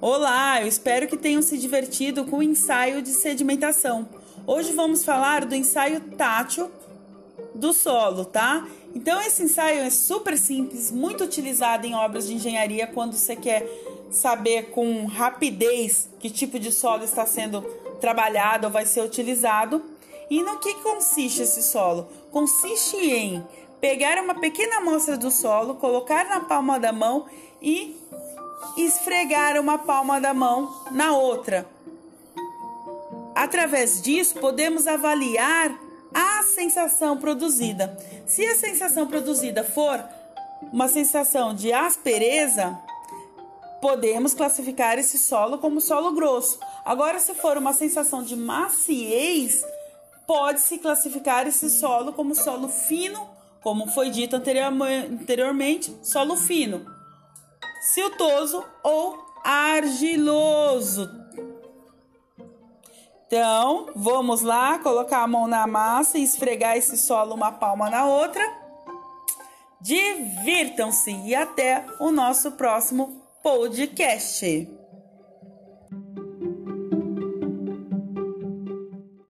Olá, eu espero que tenham se divertido com o ensaio de sedimentação. Hoje vamos falar do ensaio tátil do solo, tá? Então esse ensaio é super simples, muito utilizado em obras de engenharia quando você quer saber com rapidez que tipo de solo está sendo trabalhado ou vai ser utilizado. E no que consiste esse solo? Consiste em pegar uma pequena amostra do solo, colocar na palma da mão e esfregar uma palma da mão na outra. Através disso, podemos avaliar a sensação produzida. Se a sensação produzida for uma sensação de aspereza, podemos classificar esse solo como solo grosso. Agora, se for uma sensação de maciez, pode-se classificar esse solo como solo fino, como foi dito anteriormente, solo fino, siltoso ou argiloso. Então, vamos lá, colocar a mão na massa e esfregar esse solo uma palma na outra. Divirtam-se e até o nosso próximo podcast.